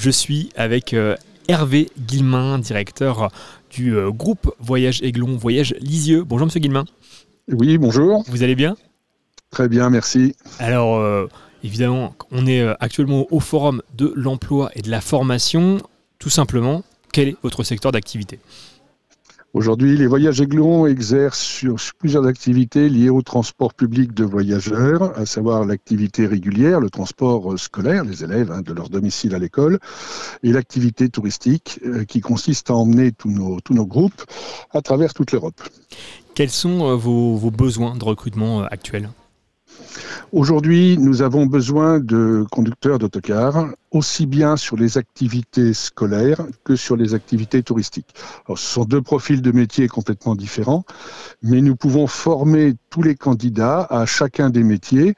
Je suis avec euh, Hervé Guillemin, directeur du euh, groupe Voyage Aiglon, Voyage Lisieux. Bonjour Monsieur Guillemin. Oui, bonjour. Vous allez bien? Très bien, merci. Alors, euh, évidemment, on est actuellement au forum de l'emploi et de la formation. Tout simplement, quel est votre secteur d'activité? Aujourd'hui, les voyages Aiglon exercent sur plusieurs activités liées au transport public de voyageurs, à savoir l'activité régulière, le transport scolaire, les élèves hein, de leur domicile à l'école, et l'activité touristique euh, qui consiste à emmener tous nos, tous nos groupes à travers toute l'Europe. Quels sont euh, vos, vos besoins de recrutement euh, actuels? Aujourd'hui, nous avons besoin de conducteurs d'autocars, aussi bien sur les activités scolaires que sur les activités touristiques. Alors, ce sont deux profils de métiers complètement différents, mais nous pouvons former tous les candidats à chacun des métiers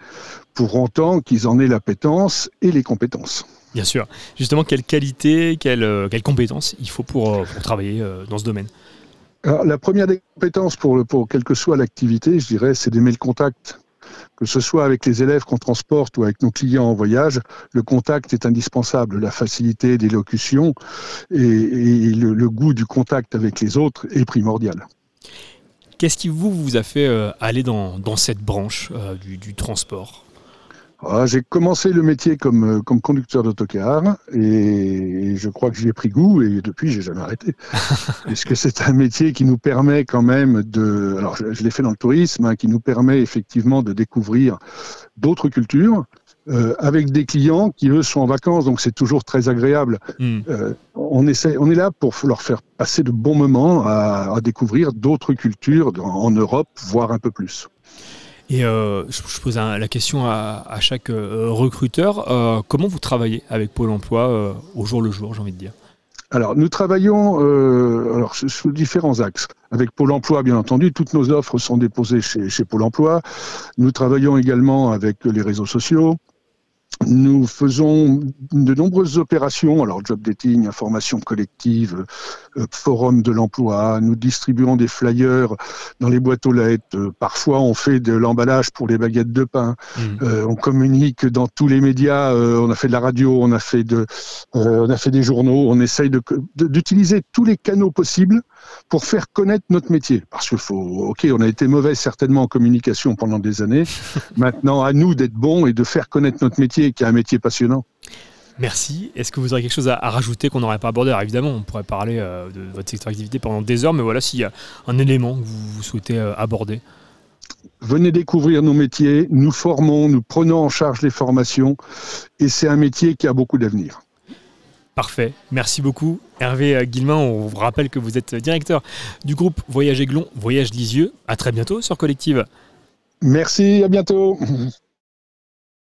pour autant qu'ils en aient l'appétence et les compétences. Bien sûr. Justement, quelle qualité, quelle, euh, quelle compétence il faut pour, euh, pour travailler euh, dans ce domaine? Alors, La première des compétences, pour, pour quelle que soit l'activité, je dirais, c'est d'aimer le contact que ce soit avec les élèves qu'on transporte ou avec nos clients en voyage, le contact est indispensable. La facilité d'élocution et, et le, goût du contact avec les autres est primordial. Qu'est-ce qui vous, vous a fait euh, aller dans, cette branche euh, du transport? Ah, j'ai commencé le métier comme, comme conducteur d'autocar et je crois que j'y ai pris goût et depuis j'ai jamais arrêté. Est-ce que c'est un métier qui nous permet quand même de, alors je, je l'ai fait dans le tourisme, hein, qui nous permet effectivement de découvrir d'autres cultures, euh, avec des clients qui eux sont en vacances, donc c'est toujours très agréable. Mm. Euh, on, essaie, on est là pour leur faire passer de bons moments à, à découvrir d'autres cultures en Europe, voire un peu plus. Et euh, je, pose la question à, chaque euh, recruteur. Euh, comment vous travaillez avec Pôle emploi au jour le jour, j'ai envie de dire? Alors, nous travaillons alors, sous différents axes. Avec Pôle emploi, bien entendu, toutes nos offres sont déposées chez, chez Pôle emploi. Nous travaillons également avec les réseaux sociaux, nous faisons de nombreuses opérations, alors job dating, information collective, euh, forum de l'emploi, nous distribuons des flyers dans les boîtes aux lettres, euh, parfois on fait de l'emballage pour les baguettes de pain, mmh. euh, on communique dans tous les médias, euh, on a fait de la radio, on a fait, de, on a fait des journaux, on essaye d'utiliser tous les canaux possibles pour faire connaître notre métier. Parce qu'il faut, ok, on a été mauvais certainement en communication pendant des années, maintenant à nous d'être bons et de faire connaître notre métier qui est un métier passionnant. Merci. Est-ce que vous aurez quelque chose à, à rajouter qu'on n'aurait pas abordé Alors évidemment, on pourrait parler euh, de votre secteur d'activité pendant des heures, mais voilà, s'il y a un élément que vous, vous souhaitez euh, aborder. Venez découvrir nos métiers, nous formons, nous prenons en charge les formations, et c'est un métier qui a beaucoup d'avenir. Parfait, merci beaucoup Hervé euh, Guillemin. On vous rappelle que vous êtes directeur du groupe Voyage Aiglon, Voyage Lisieux. À très bientôt sur Collective. Merci, à bientôt.